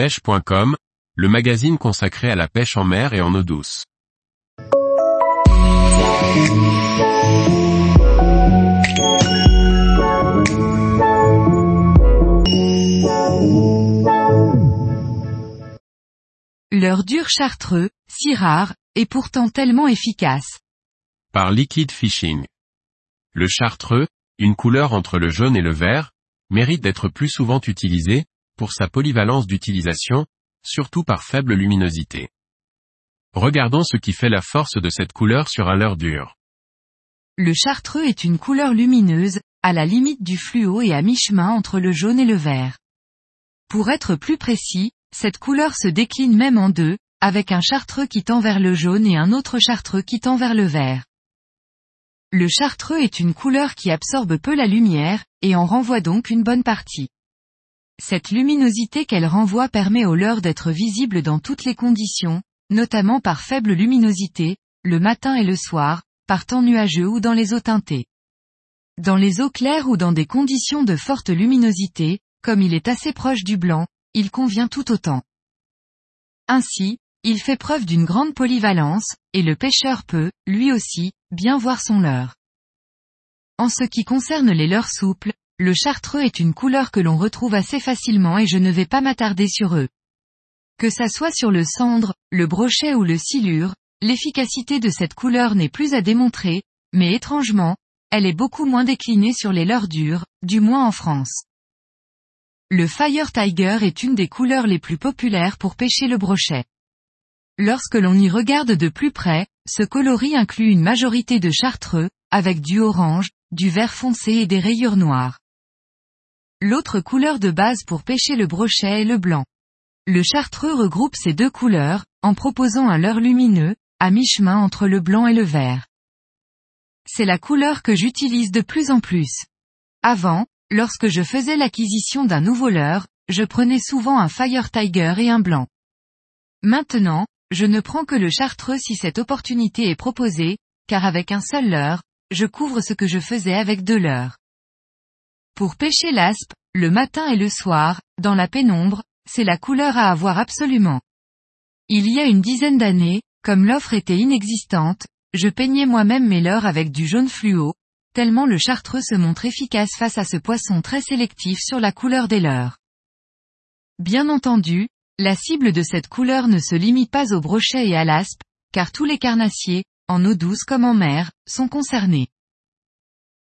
pêche.com, le magazine consacré à la pêche en mer et en eau douce. Leur dur chartreux, si rare, et pourtant tellement efficace. Par Liquid Fishing. Le chartreux, une couleur entre le jaune et le vert, mérite d'être plus souvent utilisé, sa polyvalence d'utilisation, surtout par faible luminosité. Regardons ce qui fait la force de cette couleur sur un leurre dur. Le chartreux est une couleur lumineuse, à la limite du fluo et à mi-chemin entre le jaune et le vert. Pour être plus précis, cette couleur se décline même en deux, avec un chartreux qui tend vers le jaune et un autre chartreux qui tend vers le vert. Le chartreux est une couleur qui absorbe peu la lumière, et en renvoie donc une bonne partie. Cette luminosité qu'elle renvoie permet au leurre d'être visible dans toutes les conditions, notamment par faible luminosité, le matin et le soir, par temps nuageux ou dans les eaux teintées. Dans les eaux claires ou dans des conditions de forte luminosité, comme il est assez proche du blanc, il convient tout autant. Ainsi, il fait preuve d'une grande polyvalence, et le pêcheur peut, lui aussi, bien voir son leurre. En ce qui concerne les leurres souples, le chartreux est une couleur que l'on retrouve assez facilement et je ne vais pas m'attarder sur eux. Que ça soit sur le cendre, le brochet ou le silure, l'efficacité de cette couleur n'est plus à démontrer, mais étrangement, elle est beaucoup moins déclinée sur les leurres durs, du moins en France. Le Fire Tiger est une des couleurs les plus populaires pour pêcher le brochet. Lorsque l'on y regarde de plus près, ce coloris inclut une majorité de chartreux, avec du orange, du vert foncé et des rayures noires. L'autre couleur de base pour pêcher le brochet est le blanc. Le chartreux regroupe ces deux couleurs, en proposant un leurre lumineux, à mi-chemin entre le blanc et le vert. C'est la couleur que j'utilise de plus en plus. Avant, lorsque je faisais l'acquisition d'un nouveau leurre, je prenais souvent un Fire Tiger et un blanc. Maintenant, je ne prends que le chartreux si cette opportunité est proposée, car avec un seul leurre, je couvre ce que je faisais avec deux leurres. Pour pêcher l'aspe, le matin et le soir, dans la pénombre, c'est la couleur à avoir absolument. Il y a une dizaine d'années, comme l'offre était inexistante, je peignais moi-même mes leurres avec du jaune fluo, tellement le chartreux se montre efficace face à ce poisson très sélectif sur la couleur des leurres. Bien entendu, la cible de cette couleur ne se limite pas au brochet et à l'aspe, car tous les carnassiers, en eau douce comme en mer, sont concernés.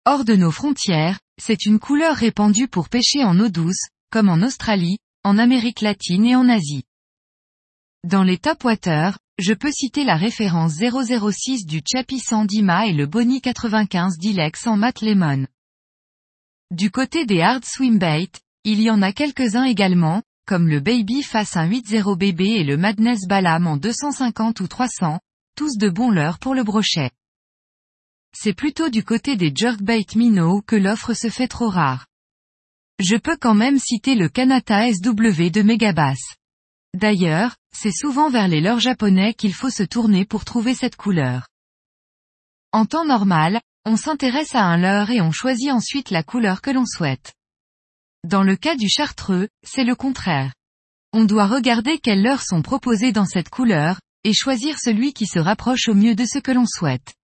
Hors de nos frontières, c'est une couleur répandue pour pêcher en eau douce, comme en Australie, en Amérique latine et en Asie. Dans les top water, je peux citer la référence 006 du Chappie Sandima et le Bonnie 95 d'Ilex en mat lemon. Du côté des hard swim bait, il y en a quelques-uns également, comme le Baby Face 180 BB et le Madness Balam en 250 ou 300, tous de bons leurres pour le brochet. C'est plutôt du côté des jerkbait minnow que l'offre se fait trop rare. Je peux quand même citer le Kanata SW de Megabass. D'ailleurs, c'est souvent vers les leurres japonais qu'il faut se tourner pour trouver cette couleur. En temps normal, on s'intéresse à un leurre et on choisit ensuite la couleur que l'on souhaite. Dans le cas du chartreux, c'est le contraire. On doit regarder quelles leurres sont proposées dans cette couleur, et choisir celui qui se rapproche au mieux de ce que l'on souhaite.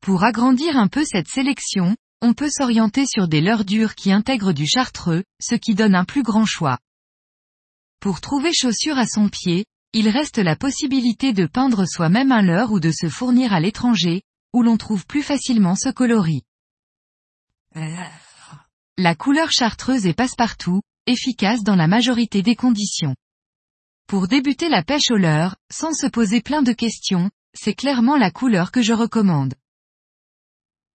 Pour agrandir un peu cette sélection, on peut s'orienter sur des leurres dures qui intègrent du chartreux, ce qui donne un plus grand choix. Pour trouver chaussure à son pied, il reste la possibilité de peindre soi-même un leurre ou de se fournir à l'étranger, où l'on trouve plus facilement ce coloris. La couleur chartreuse est passe-partout, efficace dans la majorité des conditions. Pour débuter la pêche au leurre, sans se poser plein de questions, c'est clairement la couleur que je recommande.